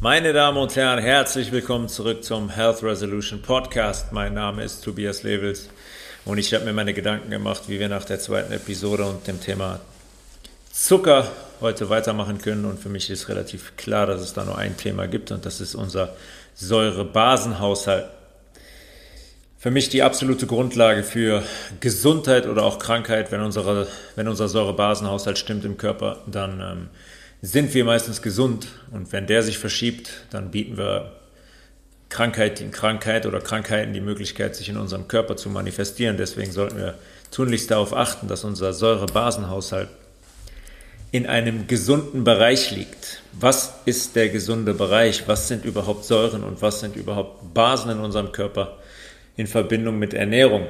Meine Damen und Herren, herzlich willkommen zurück zum Health Resolution Podcast. Mein Name ist Tobias Levels und ich habe mir meine Gedanken gemacht, wie wir nach der zweiten Episode und dem Thema Zucker heute weitermachen können. Und für mich ist relativ klar, dass es da nur ein Thema gibt und das ist unser Säurebasenhaushalt. Für mich die absolute Grundlage für Gesundheit oder auch Krankheit, wenn, unsere, wenn unser Säurebasenhaushalt stimmt im Körper, dann ähm, sind wir meistens gesund und wenn der sich verschiebt, dann bieten wir Krankheit in Krankheit oder Krankheiten die Möglichkeit, sich in unserem Körper zu manifestieren. Deswegen sollten wir tunlichst darauf achten, dass unser Säurebasenhaushalt in einem gesunden Bereich liegt. Was ist der gesunde Bereich? Was sind überhaupt Säuren und was sind überhaupt Basen in unserem Körper in Verbindung mit Ernährung?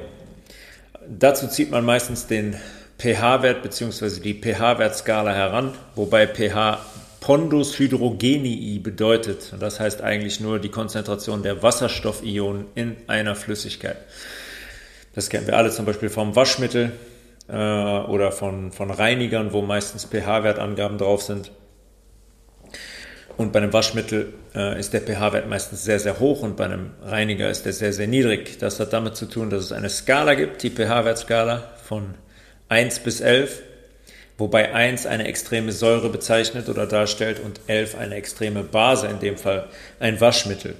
Dazu zieht man meistens den pH-Wert bzw. die pH-Wertskala heran, wobei pH Pondus hydrogenii bedeutet. Das heißt eigentlich nur die Konzentration der Wasserstoffionen in einer Flüssigkeit. Das kennen wir alle zum Beispiel vom Waschmittel äh, oder von, von Reinigern, wo meistens pH-Wertangaben drauf sind. Und bei einem Waschmittel äh, ist der pH-Wert meistens sehr, sehr hoch und bei einem Reiniger ist der sehr, sehr niedrig. Das hat damit zu tun, dass es eine Skala gibt, die pH-Wertskala von 1 bis 11, wobei 1 eine extreme Säure bezeichnet oder darstellt und 11 eine extreme Base, in dem Fall ein Waschmittel.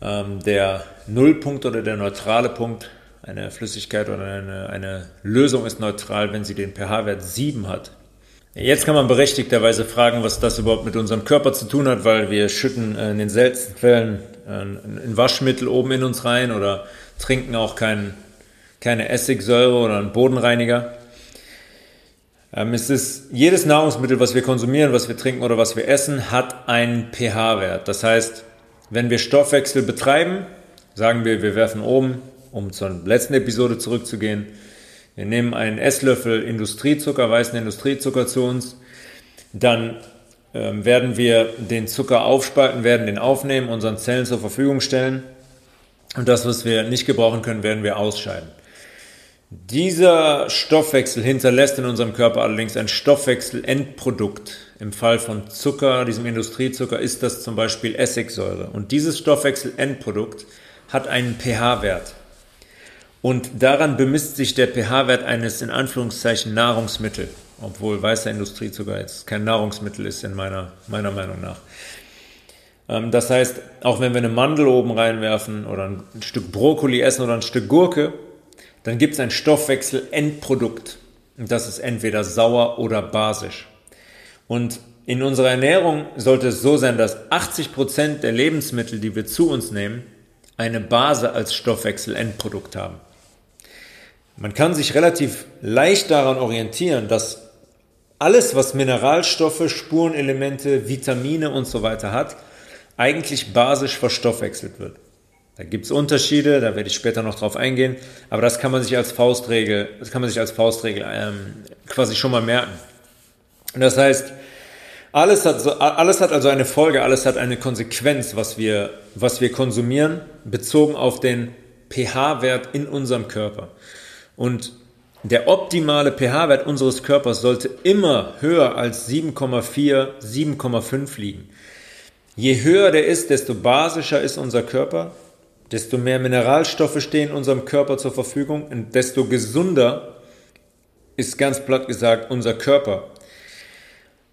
Ähm, der Nullpunkt oder der neutrale Punkt, eine Flüssigkeit oder eine, eine Lösung ist neutral, wenn sie den pH-Wert 7 hat. Jetzt kann man berechtigterweise fragen, was das überhaupt mit unserem Körper zu tun hat, weil wir schütten äh, in den seltensten Fällen äh, ein Waschmittel oben in uns rein oder trinken auch kein, keine Essigsäure oder einen Bodenreiniger. Ähm, es ist jedes Nahrungsmittel, was wir konsumieren, was wir trinken oder was wir essen, hat einen pH-Wert. Das heißt, wenn wir Stoffwechsel betreiben, sagen wir, wir werfen oben, um zur letzten Episode zurückzugehen, wir nehmen einen Esslöffel Industriezucker, weißen Industriezucker zu uns, dann ähm, werden wir den Zucker aufspalten, werden den aufnehmen, unseren Zellen zur Verfügung stellen und das, was wir nicht gebrauchen können, werden wir ausscheiden. Dieser Stoffwechsel hinterlässt in unserem Körper allerdings ein Stoffwechselendprodukt. Im Fall von Zucker, diesem Industriezucker, ist das zum Beispiel Essigsäure. Und dieses Stoffwechselendprodukt hat einen pH-Wert. Und daran bemisst sich der pH-Wert eines in Anführungszeichen Nahrungsmittel, obwohl weißer Industriezucker jetzt kein Nahrungsmittel ist in meiner, meiner Meinung nach. Ähm, das heißt, auch wenn wir eine Mandel oben reinwerfen oder ein Stück Brokkoli essen oder ein Stück Gurke, dann gibt es ein Stoffwechsel-Endprodukt. Und das ist entweder sauer oder basisch. Und in unserer Ernährung sollte es so sein, dass 80 Prozent der Lebensmittel, die wir zu uns nehmen, eine Base als Stoffwechsel-Endprodukt haben. Man kann sich relativ leicht daran orientieren, dass alles, was Mineralstoffe, Spurenelemente, Vitamine und so weiter hat, eigentlich basisch verstoffwechselt wird. Da gibt es Unterschiede, da werde ich später noch drauf eingehen, aber das kann man sich als Faustregel, das kann man sich als Faustregel ähm, quasi schon mal merken. Und das heißt, alles hat, so, alles hat also eine Folge, alles hat eine Konsequenz, was wir, was wir konsumieren, bezogen auf den pH-Wert in unserem Körper. Und der optimale pH-Wert unseres Körpers sollte immer höher als 7,4, 7,5 liegen. Je höher der ist, desto basischer ist unser Körper, desto mehr Mineralstoffe stehen unserem Körper zur Verfügung und desto gesunder ist ganz platt gesagt unser Körper.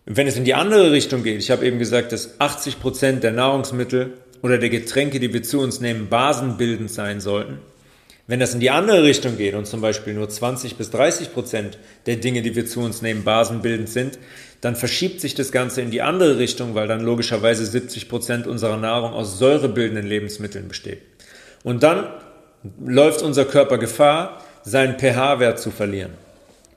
Wenn es in die andere Richtung geht, ich habe eben gesagt, dass 80 Prozent der Nahrungsmittel oder der Getränke, die wir zu uns nehmen, basenbildend sein sollten. Wenn das in die andere Richtung geht und zum Beispiel nur 20 bis 30 Prozent der Dinge, die wir zu uns nehmen, basenbildend sind, dann verschiebt sich das Ganze in die andere Richtung, weil dann logischerweise 70 Prozent unserer Nahrung aus säurebildenden Lebensmitteln besteht. Und dann läuft unser Körper Gefahr, seinen pH-Wert zu verlieren.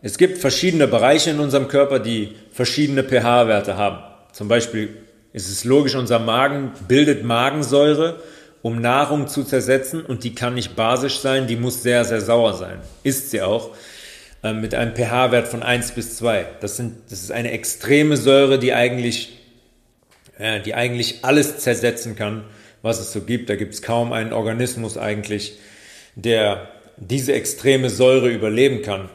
Es gibt verschiedene Bereiche in unserem Körper, die verschiedene pH-Werte haben. Zum Beispiel ist es logisch, unser Magen bildet Magensäure, um Nahrung zu zersetzen und die kann nicht basisch sein, die muss sehr, sehr sauer sein. Ist sie auch äh, mit einem pH-Wert von 1 bis 2. Das, sind, das ist eine extreme Säure, die eigentlich, äh, die eigentlich alles zersetzen kann was es so gibt. Da gibt es kaum einen Organismus eigentlich, der diese extreme Säure überleben kann.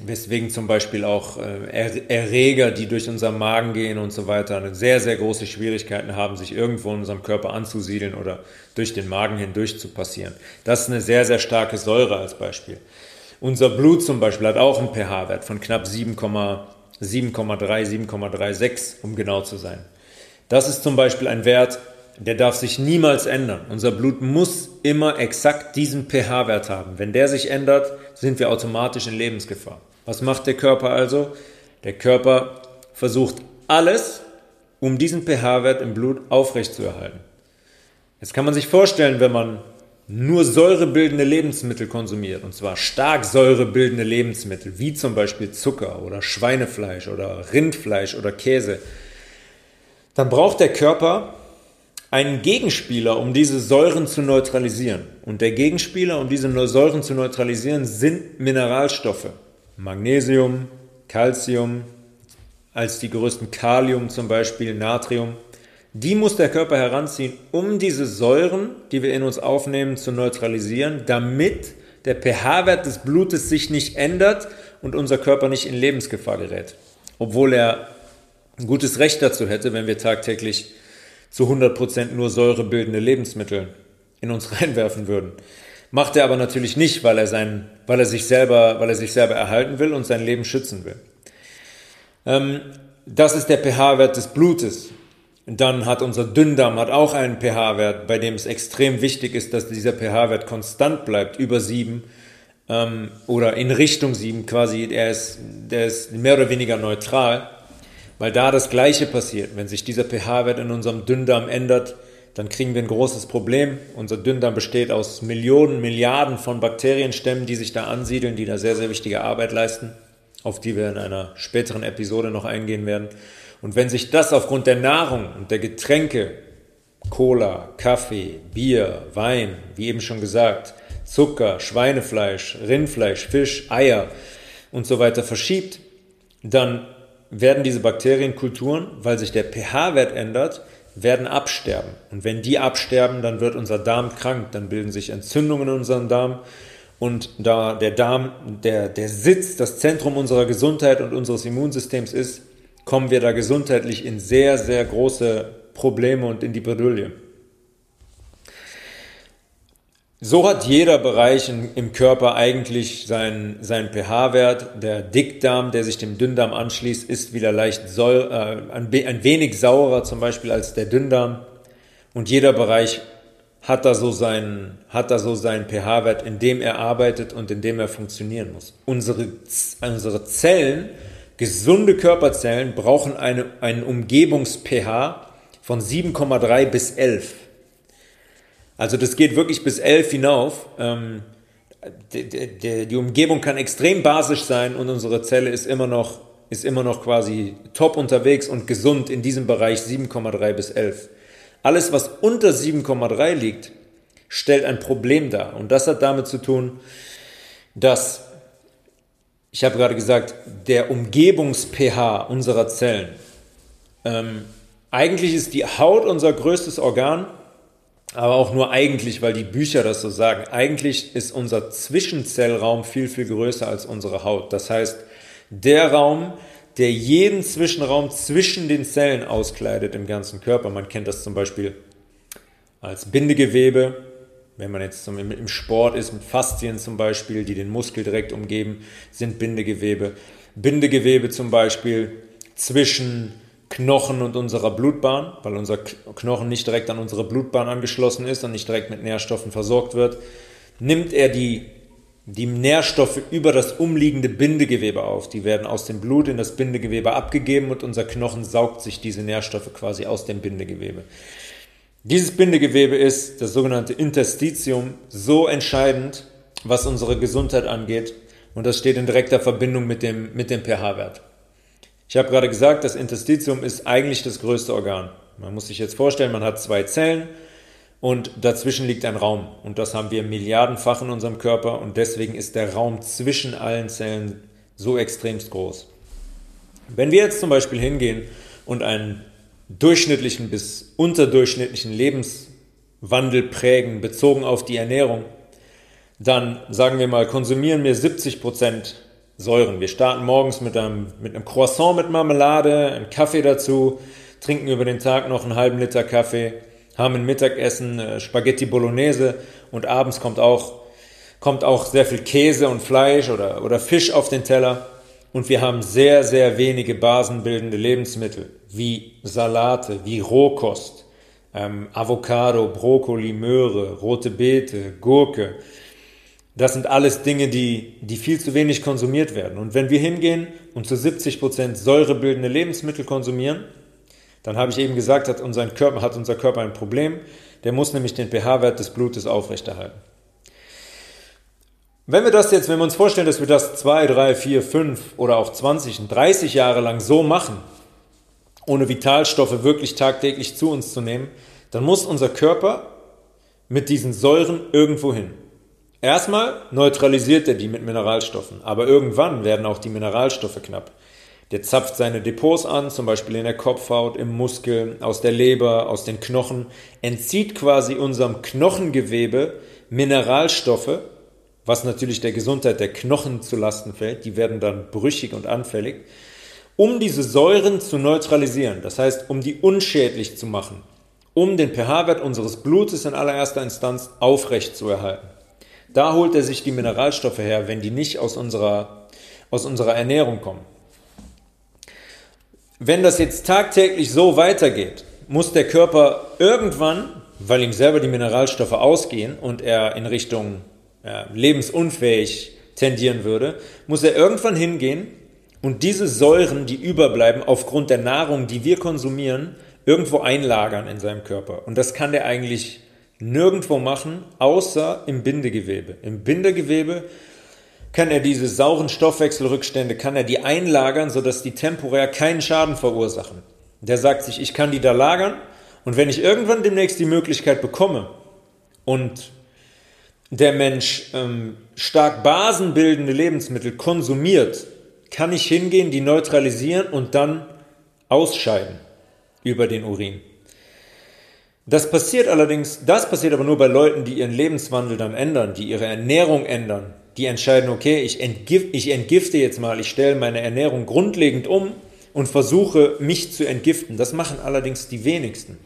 weswegen zum Beispiel auch äh, Erreger, die durch unseren Magen gehen und so weiter, eine sehr, sehr große Schwierigkeiten haben, sich irgendwo in unserem Körper anzusiedeln oder durch den Magen hindurch zu passieren. Das ist eine sehr, sehr starke Säure als Beispiel. Unser Blut zum Beispiel hat auch einen pH-Wert von knapp 7,3, 7,36, um genau zu sein. Das ist zum Beispiel ein Wert, der darf sich niemals ändern. Unser Blut muss immer exakt diesen pH-Wert haben. Wenn der sich ändert, sind wir automatisch in Lebensgefahr. Was macht der Körper also? Der Körper versucht alles, um diesen pH-Wert im Blut aufrechtzuerhalten. Jetzt kann man sich vorstellen, wenn man nur säurebildende Lebensmittel konsumiert, und zwar stark säurebildende Lebensmittel, wie zum Beispiel Zucker oder Schweinefleisch oder Rindfleisch oder Käse, dann braucht der Körper einen Gegenspieler, um diese Säuren zu neutralisieren. Und der Gegenspieler, um diese Säuren zu neutralisieren, sind Mineralstoffe. Magnesium, Calcium, als die größten Kalium zum Beispiel, Natrium. Die muss der Körper heranziehen, um diese Säuren, die wir in uns aufnehmen, zu neutralisieren, damit der pH-Wert des Blutes sich nicht ändert und unser Körper nicht in Lebensgefahr gerät. Obwohl er ein gutes Recht dazu hätte, wenn wir tagtäglich zu 100% nur säurebildende Lebensmittel in uns reinwerfen würden. Macht er aber natürlich nicht, weil er, sein, weil er, sich, selber, weil er sich selber erhalten will und sein Leben schützen will. Ähm, das ist der pH-Wert des Blutes. Dann hat unser Dünndarm hat auch einen pH-Wert, bei dem es extrem wichtig ist, dass dieser pH-Wert konstant bleibt, über 7 ähm, oder in Richtung 7 quasi. Er ist, der ist mehr oder weniger neutral. Weil da das Gleiche passiert. Wenn sich dieser pH-Wert in unserem Dünndarm ändert, dann kriegen wir ein großes Problem. Unser Dünndarm besteht aus Millionen, Milliarden von Bakterienstämmen, die sich da ansiedeln, die da sehr, sehr wichtige Arbeit leisten, auf die wir in einer späteren Episode noch eingehen werden. Und wenn sich das aufgrund der Nahrung und der Getränke, Cola, Kaffee, Bier, Wein, wie eben schon gesagt, Zucker, Schweinefleisch, Rindfleisch, Fisch, Eier und so weiter verschiebt, dann werden diese Bakterienkulturen, weil sich der pH-Wert ändert, werden absterben. Und wenn die absterben, dann wird unser Darm krank, dann bilden sich Entzündungen in unserem Darm. Und da der Darm der, der Sitz, das Zentrum unserer Gesundheit und unseres Immunsystems ist, kommen wir da gesundheitlich in sehr, sehr große Probleme und in die Bredouille. So hat jeder Bereich im Körper eigentlich seinen, seinen pH-Wert. Der Dickdarm, der sich dem Dünndarm anschließt, ist wieder leicht säure, äh, ein, ein wenig saurer zum Beispiel als der Dünndarm. Und jeder Bereich hat da so seinen, so seinen pH-Wert, in dem er arbeitet und in dem er funktionieren muss. Unsere, unsere Zellen, gesunde Körperzellen, brauchen eine, einen Umgebungs-pH von 7,3 bis 11. Also das geht wirklich bis 11 hinauf. Ähm, die, die, die, Umgebung kann extrem basisch sein und unsere Zelle ist immer noch, ist immer noch quasi top unterwegs und gesund in diesem Bereich 7,3 bis 11. Alles, was unter 7,3 liegt, stellt ein Problem dar. Und das hat damit zu tun, dass, ich habe gerade gesagt, der Umgebungs-pH unserer Zellen, ähm, eigentlich ist die Haut unser größtes Organ aber auch nur eigentlich, weil die Bücher das so sagen. Eigentlich ist unser Zwischenzellraum viel, viel größer als unsere Haut. Das heißt, der Raum, der jeden Zwischenraum zwischen den Zellen auskleidet im ganzen Körper. Man kennt das zum Beispiel als Bindegewebe, wenn man jetzt im Sport ist, mit Faszien zum Beispiel, die den Muskel direkt umgeben, sind Bindegewebe. Bindegewebe zum Beispiel zwischen Knochen und unserer Blutbahn, weil unser Knochen nicht direkt an unsere Blutbahn angeschlossen ist und nicht direkt mit Nährstoffen versorgt wird, nimmt er die, die Nährstoffe über das umliegende Bindegewebe auf. Die werden aus dem Blut in das Bindegewebe abgegeben und unser Knochen saugt sich diese Nährstoffe quasi aus dem Bindegewebe. Dieses Bindegewebe ist, das sogenannte Interstitium, so entscheidend, was unsere Gesundheit angeht. Und das steht in direkter Verbindung mit dem, mit dem pH-Wert. Ich habe gerade gesagt, das Interstitium ist eigentlich das größte Organ. Man muss sich jetzt vorstellen, man hat zwei Zellen und dazwischen liegt ein Raum. Und das haben wir milliardenfach in unserem Körper und deswegen ist der Raum zwischen allen Zellen so extremst groß. Wenn wir jetzt zum Beispiel hingehen und einen durchschnittlichen bis unterdurchschnittlichen Lebenswandel prägen, bezogen auf die Ernährung, dann sagen wir mal, konsumieren wir 70 Prozent Säuren. Wir starten morgens mit einem, mit einem Croissant mit Marmelade, einem Kaffee dazu, trinken über den Tag noch einen halben Liter Kaffee, haben ein Mittagessen, äh, Spaghetti Bolognese und abends kommt auch, kommt auch sehr viel Käse und Fleisch oder, oder Fisch auf den Teller. Und wir haben sehr, sehr wenige basenbildende Lebensmittel, wie Salate, wie Rohkost, ähm, Avocado, Brokkoli, Möhre, rote Beete, Gurke. Das sind alles Dinge, die, die viel zu wenig konsumiert werden. Und wenn wir hingehen und zu 70 Prozent säurebildende Lebensmittel konsumieren, dann habe ich eben gesagt, hat unser, Körper, hat unser Körper ein Problem. Der muss nämlich den pH-Wert des Blutes aufrechterhalten. Wenn wir das jetzt, wenn wir uns vorstellen, dass wir das zwei, drei, vier, fünf oder auch 20, 30 Jahre lang so machen, ohne Vitalstoffe wirklich tagtäglich zu uns zu nehmen, dann muss unser Körper mit diesen Säuren irgendwo hin. Erstmal neutralisiert er die mit Mineralstoffen, aber irgendwann werden auch die Mineralstoffe knapp. Der zapft seine Depots an, zum Beispiel in der Kopfhaut, im Muskel, aus der Leber, aus den Knochen, entzieht quasi unserem Knochengewebe Mineralstoffe, was natürlich der Gesundheit der Knochen zu Lasten fällt, die werden dann brüchig und anfällig, um diese Säuren zu neutralisieren, das heißt, um die unschädlich zu machen, um den pH-Wert unseres Blutes in allererster Instanz aufrecht zu erhalten. Da holt er sich die Mineralstoffe her, wenn die nicht aus unserer, aus unserer Ernährung kommen. Wenn das jetzt tagtäglich so weitergeht, muss der Körper irgendwann, weil ihm selber die Mineralstoffe ausgehen und er in Richtung ja, lebensunfähig tendieren würde, muss er irgendwann hingehen und diese Säuren, die überbleiben aufgrund der Nahrung, die wir konsumieren, irgendwo einlagern in seinem Körper. Und das kann der eigentlich nirgendwo machen, außer im Bindegewebe. Im Bindegewebe kann er diese sauren Stoffwechselrückstände, kann er die einlagern, sodass die temporär keinen Schaden verursachen. Der sagt sich, ich kann die da lagern und wenn ich irgendwann demnächst die Möglichkeit bekomme und der Mensch ähm, stark basenbildende Lebensmittel konsumiert, kann ich hingehen, die neutralisieren und dann ausscheiden über den Urin. Das passiert allerdings, das passiert aber nur bei Leuten, die ihren Lebenswandel dann ändern, die ihre Ernährung ändern, die entscheiden, okay, ich, entgif ich entgifte jetzt mal, ich stelle meine Ernährung grundlegend um und versuche mich zu entgiften. Das machen allerdings die wenigsten.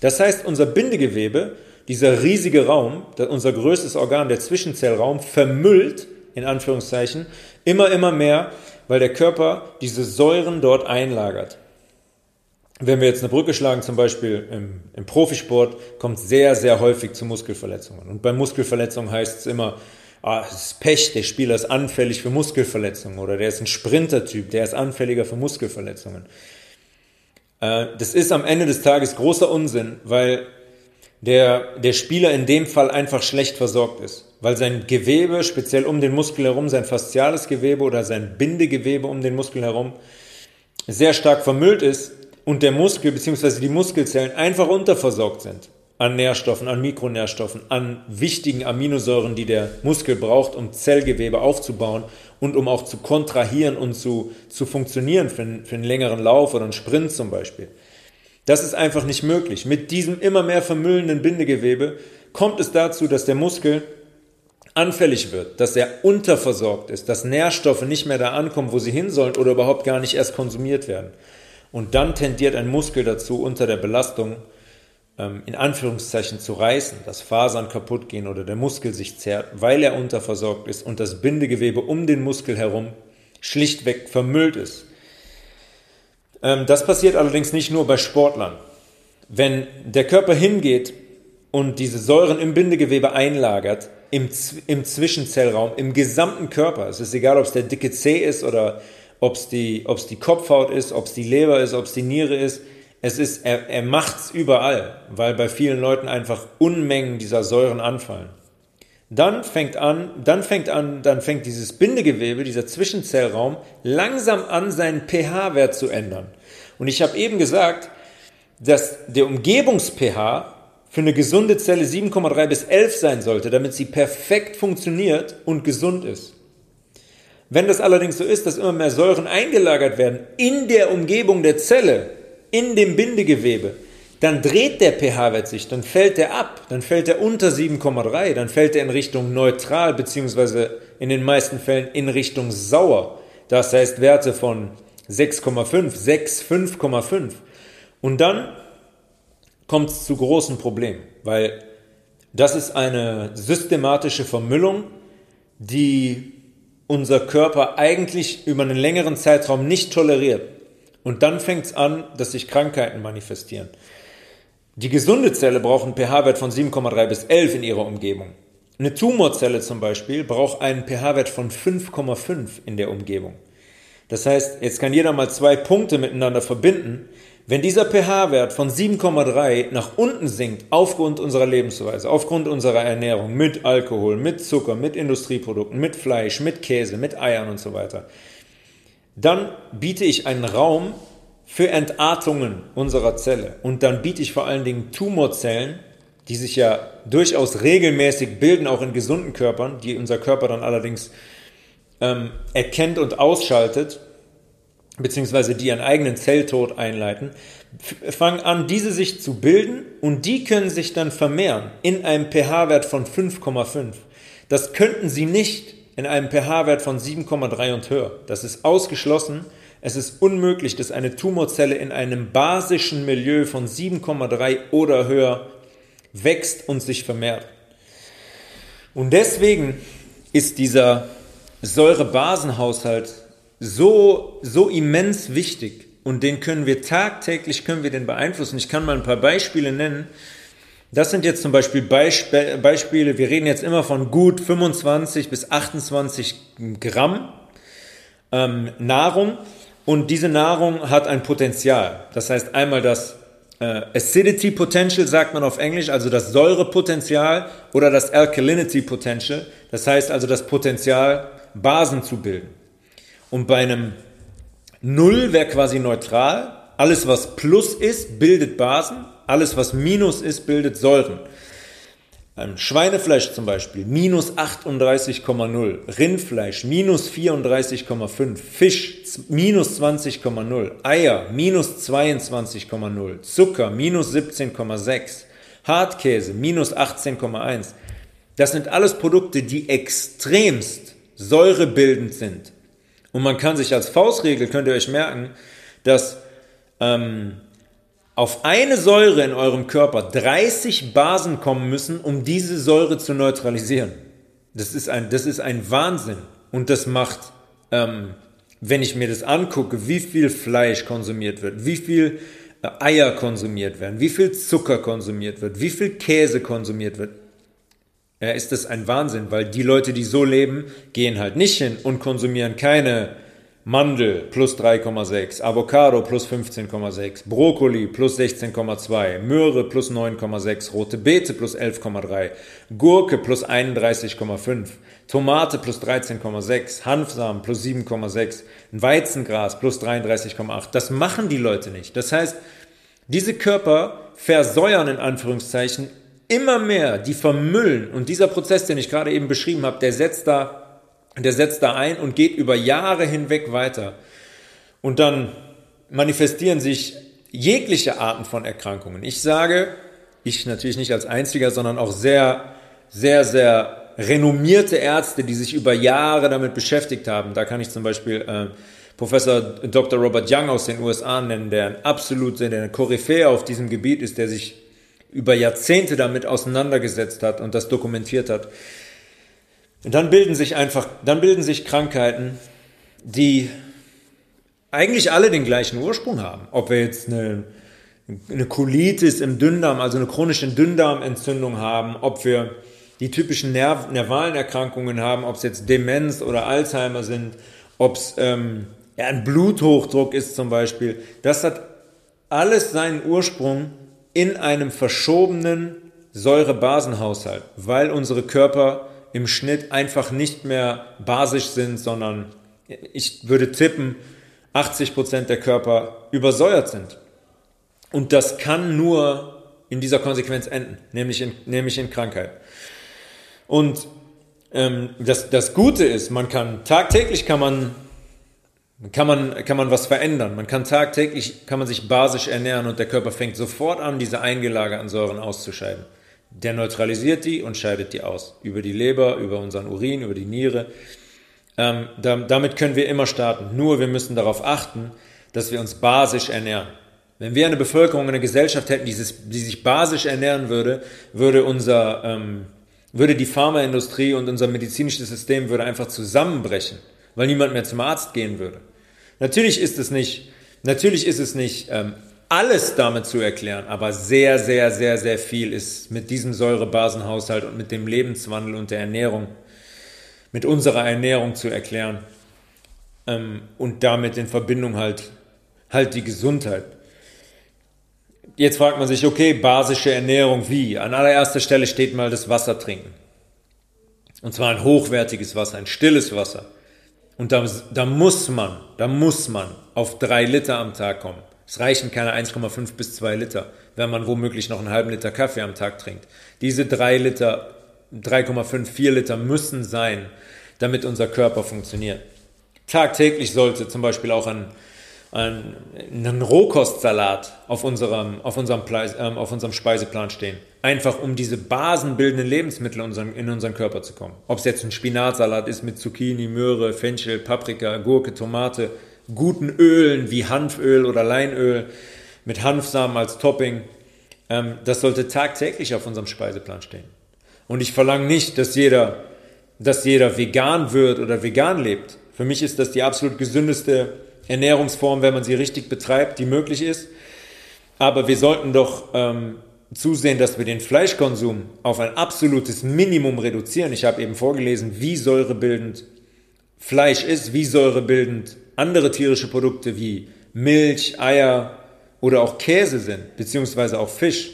Das heißt, unser Bindegewebe, dieser riesige Raum, unser größtes Organ, der Zwischenzellraum, vermüllt, in Anführungszeichen, immer, immer mehr, weil der Körper diese Säuren dort einlagert wenn wir jetzt eine Brücke schlagen, zum Beispiel im, im Profisport, kommt sehr, sehr häufig zu Muskelverletzungen. Und bei Muskelverletzungen heißt es immer, ah, es ist Pech, der Spieler ist anfällig für Muskelverletzungen oder der ist ein Sprintertyp, der ist anfälliger für Muskelverletzungen. Äh, das ist am Ende des Tages großer Unsinn, weil der, der Spieler in dem Fall einfach schlecht versorgt ist, weil sein Gewebe, speziell um den Muskel herum, sein fasziales Gewebe oder sein Bindegewebe um den Muskel herum, sehr stark vermüllt ist und der Muskel bzw. die Muskelzellen einfach unterversorgt sind an Nährstoffen, an Mikronährstoffen, an wichtigen Aminosäuren, die der Muskel braucht, um Zellgewebe aufzubauen und um auch zu kontrahieren und zu, zu funktionieren für, für einen längeren Lauf oder einen Sprint zum Beispiel. Das ist einfach nicht möglich. Mit diesem immer mehr vermüllenden Bindegewebe kommt es dazu, dass der Muskel anfällig wird, dass er unterversorgt ist, dass Nährstoffe nicht mehr da ankommen, wo sie hin sollen oder überhaupt gar nicht erst konsumiert werden. Und dann tendiert ein Muskel dazu, unter der Belastung ähm, in Anführungszeichen zu reißen, dass Fasern kaputt gehen oder der Muskel sich zerrt, weil er unterversorgt ist und das Bindegewebe um den Muskel herum schlichtweg vermüllt ist. Ähm, das passiert allerdings nicht nur bei Sportlern. Wenn der Körper hingeht und diese Säuren im Bindegewebe einlagert, im, im Zwischenzellraum, im gesamten Körper, es ist egal, ob es der dicke Zeh ist oder ob es die, ob's die Kopfhaut ist, ob es die Leber ist, ob es die Niere ist. Es ist, er, er macht's überall, weil bei vielen Leuten einfach Unmengen dieser Säuren anfallen. Dann fängt an, dann fängt an, dann fängt dieses Bindegewebe, dieser Zwischenzellraum langsam an, seinen pH-Wert zu ändern. Und ich habe eben gesagt, dass der Umgebungs-pH für eine gesunde Zelle 7,3 bis 11 sein sollte, damit sie perfekt funktioniert und gesund ist. Wenn das allerdings so ist, dass immer mehr Säuren eingelagert werden in der Umgebung der Zelle, in dem Bindegewebe, dann dreht der pH-Wert sich, dann fällt er ab, dann fällt er unter 7,3, dann fällt er in Richtung neutral, beziehungsweise in den meisten Fällen in Richtung sauer. Das heißt Werte von 6,5, 6, 5,5. Und dann kommt es zu großen Problemen, weil das ist eine systematische Vermüllung, die unser Körper eigentlich über einen längeren Zeitraum nicht toleriert. Und dann fängt es an, dass sich Krankheiten manifestieren. Die gesunde Zelle braucht einen pH-Wert von 7,3 bis 11 in ihrer Umgebung. Eine Tumorzelle zum Beispiel braucht einen pH-Wert von 5,5 in der Umgebung. Das heißt, jetzt kann jeder mal zwei Punkte miteinander verbinden. Wenn dieser pH-Wert von 7,3 nach unten sinkt, aufgrund unserer Lebensweise, aufgrund unserer Ernährung, mit Alkohol, mit Zucker, mit Industrieprodukten, mit Fleisch, mit Käse, mit Eiern und so weiter, dann biete ich einen Raum für Entartungen unserer Zelle. Und dann biete ich vor allen Dingen Tumorzellen, die sich ja durchaus regelmäßig bilden, auch in gesunden Körpern, die unser Körper dann allerdings ähm, erkennt und ausschaltet, beziehungsweise die ihren eigenen Zelltod einleiten, fangen an, diese sich zu bilden und die können sich dann vermehren in einem pH-Wert von 5,5. Das könnten sie nicht in einem pH-Wert von 7,3 und höher. Das ist ausgeschlossen es ist unmöglich, dass eine Tumorzelle in einem basischen Milieu von 7,3 oder höher wächst und sich vermehrt. Und deswegen ist dieser Säurebasenhaushalt so, so immens wichtig und den können wir tagtäglich können wir den beeinflussen. Ich kann mal ein paar Beispiele nennen. Das sind jetzt zum Beispiel Beisp Beispiele, wir reden jetzt immer von gut 25 bis 28 Gramm ähm, Nahrung. Und diese Nahrung hat ein Potenzial. Das heißt einmal das äh, Acidity Potential sagt man auf Englisch, also das Säurepotenzial oder das Alkalinity Potential. Das heißt also das Potenzial, Basen zu bilden. Und bei einem Null wäre quasi neutral. Alles, was Plus ist, bildet Basen. Alles, was Minus ist, bildet Säuren. Ähm, Schweinefleisch zum Beispiel minus 38,0, Rindfleisch minus 34,5, Fisch minus 20,0, Eier minus 22,0, Zucker minus 17,6, Hartkäse minus 18,1. Das sind alles Produkte, die extremst säurebildend sind. Und man kann sich als Faustregel, könnt ihr euch merken, dass ähm, auf eine Säure in eurem Körper 30 Basen kommen müssen, um diese Säure zu neutralisieren. Das ist ein, das ist ein Wahnsinn. Und das macht, ähm, wenn ich mir das angucke, wie viel Fleisch konsumiert wird, wie viel äh, Eier konsumiert werden, wie viel Zucker konsumiert wird, wie viel Käse konsumiert wird, ja, ist das ein Wahnsinn, weil die Leute, die so leben, gehen halt nicht hin und konsumieren keine Mandel plus 3,6, Avocado plus 15,6, Brokkoli plus 16,2, Möhre plus 9,6, rote Beete plus 11,3, Gurke plus 31,5, Tomate plus 13,6, Hanfsamen plus 7,6, Weizengras plus 33,8. Das machen die Leute nicht. Das heißt, diese Körper versäuern in Anführungszeichen immer mehr, die vermüllen. Und dieser Prozess, den ich gerade eben beschrieben habe, der setzt da der setzt da ein und geht über Jahre hinweg weiter. Und dann manifestieren sich jegliche Arten von Erkrankungen. Ich sage, ich natürlich nicht als einziger, sondern auch sehr, sehr, sehr renommierte Ärzte, die sich über Jahre damit beschäftigt haben. Da kann ich zum Beispiel äh, Professor Dr. Robert Young aus den USA nennen, der ein absolut der Koryphäe auf diesem Gebiet ist, der sich über Jahrzehnte damit auseinandergesetzt hat und das dokumentiert hat. Und dann bilden sich einfach, dann bilden sich Krankheiten, die eigentlich alle den gleichen Ursprung haben. Ob wir jetzt eine, eine Colitis im Dünndarm, also eine chronische Dünndarmentzündung haben, ob wir die typischen Nerv nervalen Erkrankungen haben, ob es jetzt Demenz oder Alzheimer sind, ob es ähm, ja, ein Bluthochdruck ist zum Beispiel. Das hat alles seinen Ursprung in einem verschobenen Säurebasenhaushalt, weil unsere Körper im Schnitt einfach nicht mehr basisch sind, sondern ich würde tippen, 80 Prozent der Körper übersäuert sind. Und das kann nur in dieser Konsequenz enden, nämlich in, nämlich in Krankheit. Und ähm, das, das Gute ist, man kann tagtäglich kann man, kann, man, kann man was verändern. Man kann tagtäglich kann man sich basisch ernähren und der Körper fängt sofort an, diese eingelagerten Säuren auszuscheiden. Der neutralisiert die und scheidet die aus. Über die Leber, über unseren Urin, über die Niere. Ähm, damit können wir immer starten. Nur wir müssen darauf achten, dass wir uns basisch ernähren. Wenn wir eine Bevölkerung, eine Gesellschaft hätten, die, die sich basisch ernähren würde, würde unser, ähm, würde die Pharmaindustrie und unser medizinisches System würde einfach zusammenbrechen, weil niemand mehr zum Arzt gehen würde. Natürlich ist es nicht, natürlich ist es nicht ähm, alles damit zu erklären, aber sehr, sehr, sehr, sehr viel ist mit diesem Säurebasenhaushalt und mit dem Lebenswandel und der Ernährung, mit unserer Ernährung zu erklären ähm, und damit in Verbindung halt, halt die Gesundheit. Jetzt fragt man sich, okay, basische Ernährung wie? An allererster Stelle steht mal das Wasser trinken. Und zwar ein hochwertiges Wasser, ein stilles Wasser. Und da, da muss man, da muss man auf drei Liter am Tag kommen. Es reichen keine 1,5 bis 2 Liter, wenn man womöglich noch einen halben Liter Kaffee am Tag trinkt. Diese 3 Liter, 3,5, 4 Liter müssen sein, damit unser Körper funktioniert. Tagtäglich sollte zum Beispiel auch ein, ein, ein Rohkostsalat auf unserem, auf, unserem, ähm, auf unserem Speiseplan stehen. Einfach um diese basenbildenden Lebensmittel in unseren Körper zu kommen. Ob es jetzt ein Spinatsalat ist mit Zucchini, Möhre, Fenchel, Paprika, Gurke, Tomate, guten Ölen wie Hanföl oder Leinöl mit Hanfsamen als Topping. Ähm, das sollte tagtäglich auf unserem Speiseplan stehen. Und ich verlange nicht, dass jeder, dass jeder vegan wird oder vegan lebt. Für mich ist das die absolut gesündeste Ernährungsform, wenn man sie richtig betreibt, die möglich ist. Aber wir sollten doch ähm, zusehen, dass wir den Fleischkonsum auf ein absolutes Minimum reduzieren. Ich habe eben vorgelesen, wie säurebildend Fleisch ist, wie säurebildend andere tierische Produkte wie Milch, Eier oder auch Käse sind, beziehungsweise auch Fisch,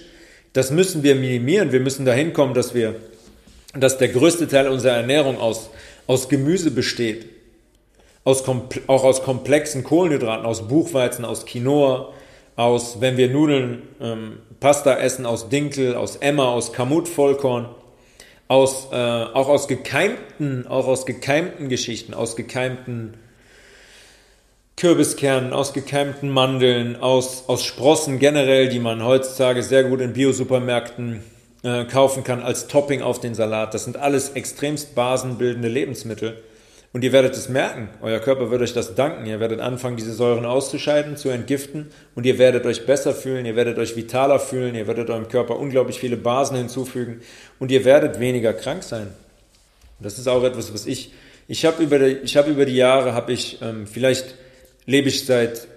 das müssen wir minimieren. Wir müssen dahin kommen, dass wir, dass der größte Teil unserer Ernährung aus, aus Gemüse besteht, aus, auch aus komplexen Kohlenhydraten, aus Buchweizen, aus Quinoa, aus, wenn wir Nudeln, ähm, Pasta essen, aus Dinkel, aus Emmer, aus Kamut-Vollkorn, aus, äh, auch aus gekeimten, auch aus gekeimten Geschichten, aus gekeimten Kürbiskernen, aus gekeimten Mandeln, aus, aus Sprossen generell, die man heutzutage sehr gut in Biosupermärkten äh, kaufen kann als Topping auf den Salat. Das sind alles extremst basenbildende Lebensmittel. Und ihr werdet es merken, euer Körper wird euch das danken. Ihr werdet anfangen, diese Säuren auszuscheiden, zu entgiften und ihr werdet euch besser fühlen, ihr werdet euch vitaler fühlen, ihr werdet eurem Körper unglaublich viele Basen hinzufügen und ihr werdet weniger krank sein. Das ist auch etwas, was ich, ich habe über, die, hab über die Jahre, habe ich ähm, vielleicht lebe ich seit,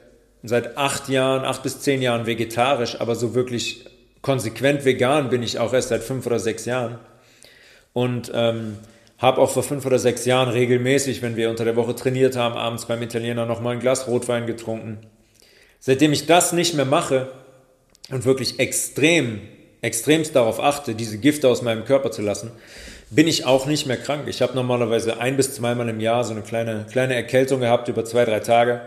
seit acht Jahren, acht bis zehn Jahren vegetarisch, aber so wirklich konsequent vegan bin ich auch erst seit fünf oder sechs Jahren. Und ähm, habe auch vor fünf oder sechs Jahren regelmäßig, wenn wir unter der Woche trainiert haben, abends beim Italiener nochmal ein Glas Rotwein getrunken. Seitdem ich das nicht mehr mache und wirklich extrem, extremst darauf achte, diese Gifte aus meinem Körper zu lassen, bin ich auch nicht mehr krank. Ich habe normalerweise ein bis zweimal im Jahr so eine kleine, kleine Erkältung gehabt über zwei, drei Tage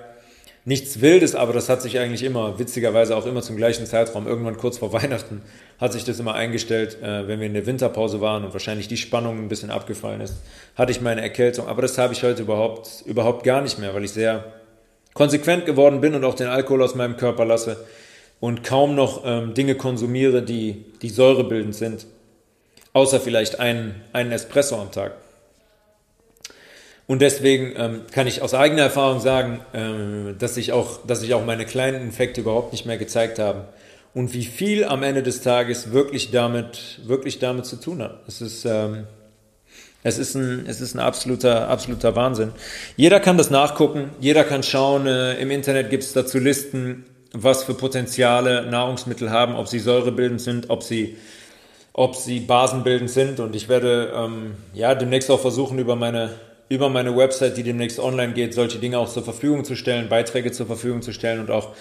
nichts Wildes, aber das hat sich eigentlich immer, witzigerweise auch immer zum gleichen Zeitraum, irgendwann kurz vor Weihnachten, hat sich das immer eingestellt, äh, wenn wir in der Winterpause waren und wahrscheinlich die Spannung ein bisschen abgefallen ist, hatte ich meine Erkältung. Aber das habe ich heute überhaupt, überhaupt gar nicht mehr, weil ich sehr konsequent geworden bin und auch den Alkohol aus meinem Körper lasse und kaum noch ähm, Dinge konsumiere, die, die säurebildend sind. Außer vielleicht einen, einen Espresso am Tag. Und deswegen ähm, kann ich aus eigener Erfahrung sagen, ähm, dass, sich auch, dass sich auch meine kleinen Infekte überhaupt nicht mehr gezeigt haben. Und wie viel am Ende des Tages wirklich damit, wirklich damit zu tun hat. Es ist, ähm, es ist ein, es ist ein absoluter, absoluter Wahnsinn. Jeder kann das nachgucken, jeder kann schauen. Äh, Im Internet gibt es dazu Listen, was für Potenziale Nahrungsmittel haben, ob sie säurebildend sind, ob sie ob sie basenbildend sind. Und ich werde ähm, ja demnächst auch versuchen, über meine über meine Website, die demnächst online geht, solche Dinge auch zur Verfügung zu stellen, Beiträge zur Verfügung zu stellen und auch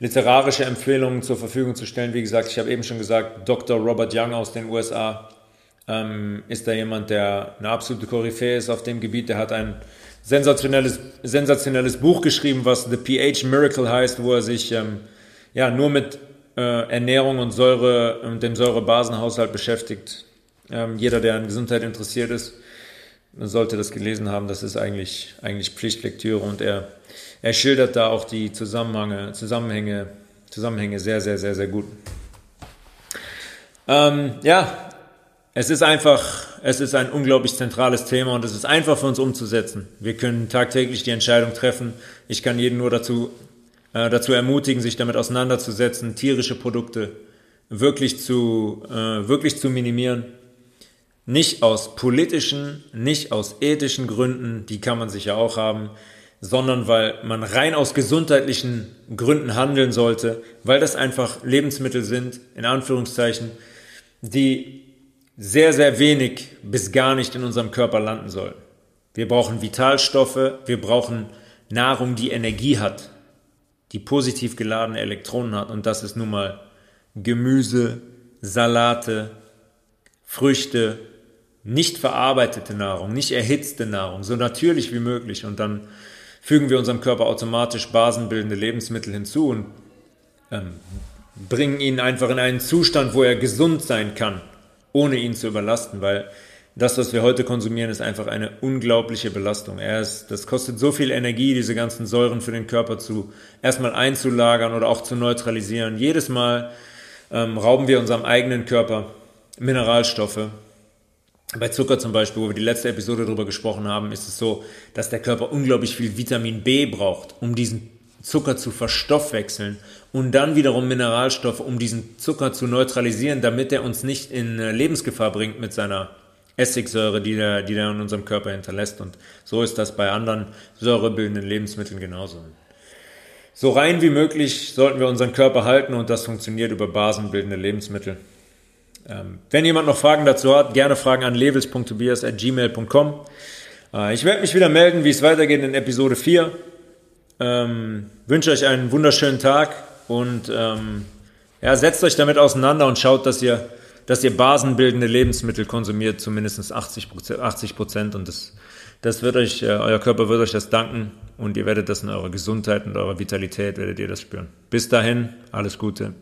literarische Empfehlungen zur Verfügung zu stellen. Wie gesagt, ich habe eben schon gesagt, Dr. Robert Young aus den USA ähm, ist da jemand, der eine absolute Koryphäe ist auf dem Gebiet. Der hat ein sensationelles, sensationelles Buch geschrieben, was The pH Miracle heißt, wo er sich ähm, ja nur mit äh, Ernährung und Säure dem Säurebasenhaushalt beschäftigt. Ähm, jeder, der an Gesundheit interessiert ist, man sollte das gelesen haben, das ist eigentlich, eigentlich Pflichtlektüre und er, er schildert da auch die Zusammenhänge, Zusammenhänge, Zusammenhänge sehr, sehr, sehr, sehr gut. Ähm, ja, es ist einfach, es ist ein unglaublich zentrales Thema und es ist einfach für uns umzusetzen. Wir können tagtäglich die Entscheidung treffen. Ich kann jeden nur dazu, äh, dazu ermutigen, sich damit auseinanderzusetzen, tierische Produkte wirklich zu, äh, wirklich zu minimieren. Nicht aus politischen, nicht aus ethischen Gründen, die kann man sicher auch haben, sondern weil man rein aus gesundheitlichen Gründen handeln sollte, weil das einfach Lebensmittel sind, in Anführungszeichen, die sehr, sehr wenig bis gar nicht in unserem Körper landen sollen. Wir brauchen Vitalstoffe, wir brauchen Nahrung, die Energie hat, die positiv geladene Elektronen hat und das ist nun mal Gemüse, Salate, Früchte, nicht verarbeitete Nahrung, nicht erhitzte Nahrung, so natürlich wie möglich und dann fügen wir unserem Körper automatisch basenbildende Lebensmittel hinzu und ähm, bringen ihn einfach in einen Zustand, wo er gesund sein kann ohne ihn zu überlasten, weil das, was wir heute konsumieren, ist einfach eine unglaubliche Belastung. Er ist, das kostet so viel Energie, diese ganzen Säuren für den Körper zu erstmal einzulagern oder auch zu neutralisieren. Jedes Mal ähm, rauben wir unserem eigenen Körper Mineralstoffe. Bei Zucker zum Beispiel, wo wir die letzte Episode darüber gesprochen haben, ist es so, dass der Körper unglaublich viel Vitamin B braucht, um diesen Zucker zu verstoffwechseln und dann wiederum Mineralstoffe, um diesen Zucker zu neutralisieren, damit er uns nicht in äh, Lebensgefahr bringt mit seiner Essigsäure, die er, die in unserem Körper hinterlässt. Und so ist das bei anderen säurebildenden Lebensmitteln genauso. So rein wie möglich sollten wir unseren Körper halten und das funktioniert über basenbildende Lebensmittel. Ähm, wenn jemand noch Fragen dazu hat, gerne Fragen an levels.tobias.gmail.com. Äh, ich werde mich wieder melden, wie es weitergeht in Episode 4. Ähm, wünsche euch einen wunderschönen Tag und ähm, ja, setzt euch damit auseinander und schaut, dass ihr, dass ihr basenbildende Lebensmittel konsumiert, zumindest 80 Prozent, 80 Prozent und das, das wird euch, äh, euer Körper wird euch das danken und ihr werdet das in eurer Gesundheit und eurer Vitalität werdet ihr das spüren. Bis dahin, alles Gute.